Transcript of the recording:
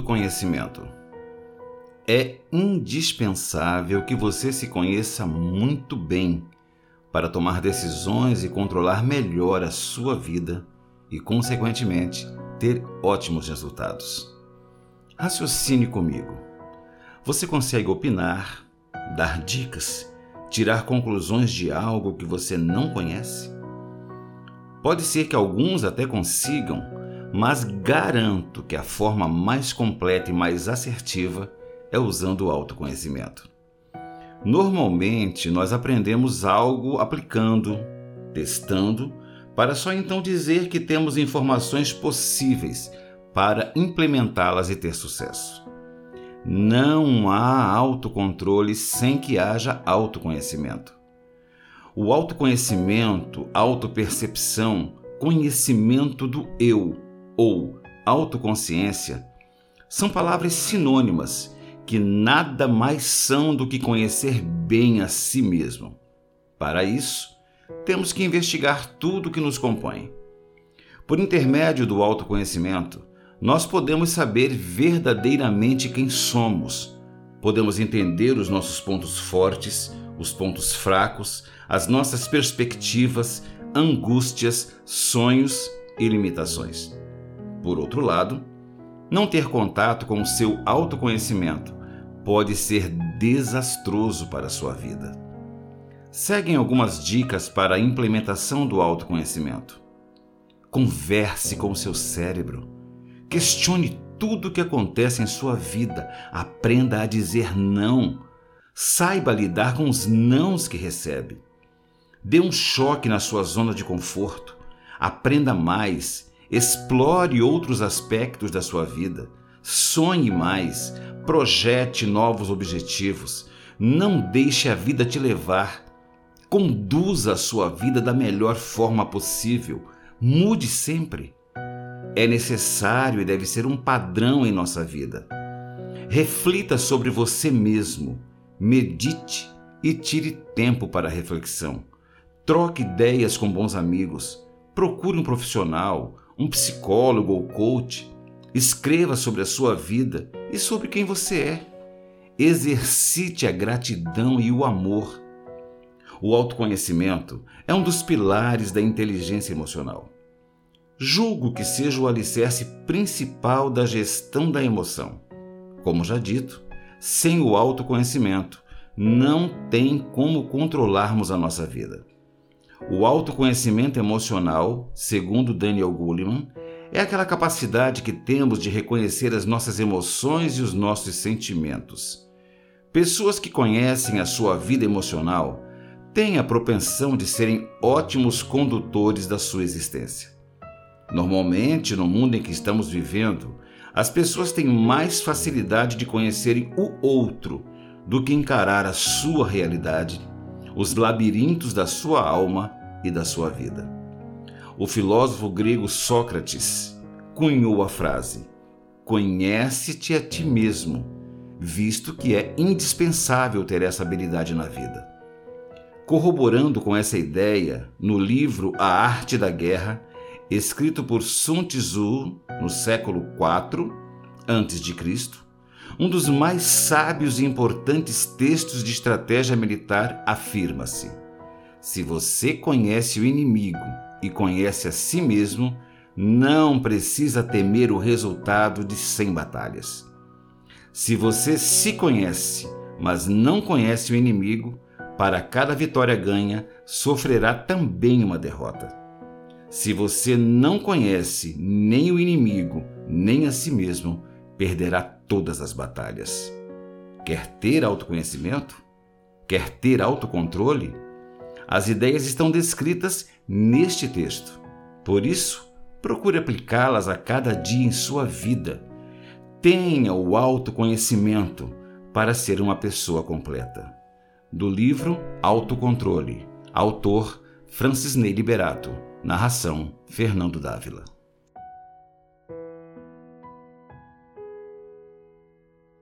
autoconhecimento. É indispensável que você se conheça muito bem para tomar decisões e controlar melhor a sua vida e, consequentemente, ter ótimos resultados. Raciocine comigo. Você consegue opinar, dar dicas, tirar conclusões de algo que você não conhece? Pode ser que alguns até consigam, mas garanto que a forma mais completa e mais assertiva é usando o autoconhecimento. Normalmente, nós aprendemos algo aplicando, testando, para só então dizer que temos informações possíveis para implementá-las e ter sucesso. Não há autocontrole sem que haja autoconhecimento. O autoconhecimento, autopercepção, conhecimento do eu ou autoconsciência são palavras sinônimas que nada mais são do que conhecer bem a si mesmo. Para isso, temos que investigar tudo que nos compõe. Por intermédio do autoconhecimento, nós podemos saber verdadeiramente quem somos. Podemos entender os nossos pontos fortes, os pontos fracos, as nossas perspectivas, angústias, sonhos e limitações. Por outro lado, não ter contato com o seu autoconhecimento pode ser desastroso para a sua vida. Seguem algumas dicas para a implementação do autoconhecimento. Converse com o seu cérebro. Questione tudo o que acontece em sua vida. Aprenda a dizer não. Saiba lidar com os nãos que recebe. Dê um choque na sua zona de conforto. Aprenda mais Explore outros aspectos da sua vida. Sonhe mais. Projete novos objetivos. Não deixe a vida te levar. Conduza a sua vida da melhor forma possível. Mude sempre. É necessário e deve ser um padrão em nossa vida. Reflita sobre você mesmo. Medite e tire tempo para reflexão. Troque ideias com bons amigos. Procure um profissional, um psicólogo ou coach, escreva sobre a sua vida e sobre quem você é. Exercite a gratidão e o amor. O autoconhecimento é um dos pilares da inteligência emocional. Julgo que seja o alicerce principal da gestão da emoção. Como já dito, sem o autoconhecimento, não tem como controlarmos a nossa vida. O autoconhecimento emocional, segundo Daniel Goleman, é aquela capacidade que temos de reconhecer as nossas emoções e os nossos sentimentos. Pessoas que conhecem a sua vida emocional têm a propensão de serem ótimos condutores da sua existência. Normalmente, no mundo em que estamos vivendo, as pessoas têm mais facilidade de conhecerem o outro do que encarar a sua realidade os labirintos da sua alma e da sua vida. O filósofo grego Sócrates cunhou a frase: Conhece-te a ti mesmo, visto que é indispensável ter essa habilidade na vida. Corroborando com essa ideia, no livro A Arte da Guerra, escrito por Sun Tzu no século IV a.C., um dos mais sábios e importantes textos de estratégia militar afirma-se: Se você conhece o inimigo e conhece a si mesmo, não precisa temer o resultado de 100 batalhas. Se você se conhece, mas não conhece o inimigo, para cada vitória ganha, sofrerá também uma derrota. Se você não conhece nem o inimigo, nem a si mesmo, perderá todas as batalhas. Quer ter autoconhecimento? Quer ter autocontrole? As ideias estão descritas neste texto. Por isso, procure aplicá-las a cada dia em sua vida. Tenha o autoconhecimento para ser uma pessoa completa. Do livro Autocontrole, autor Francis Ney Liberato, narração Fernando Dávila.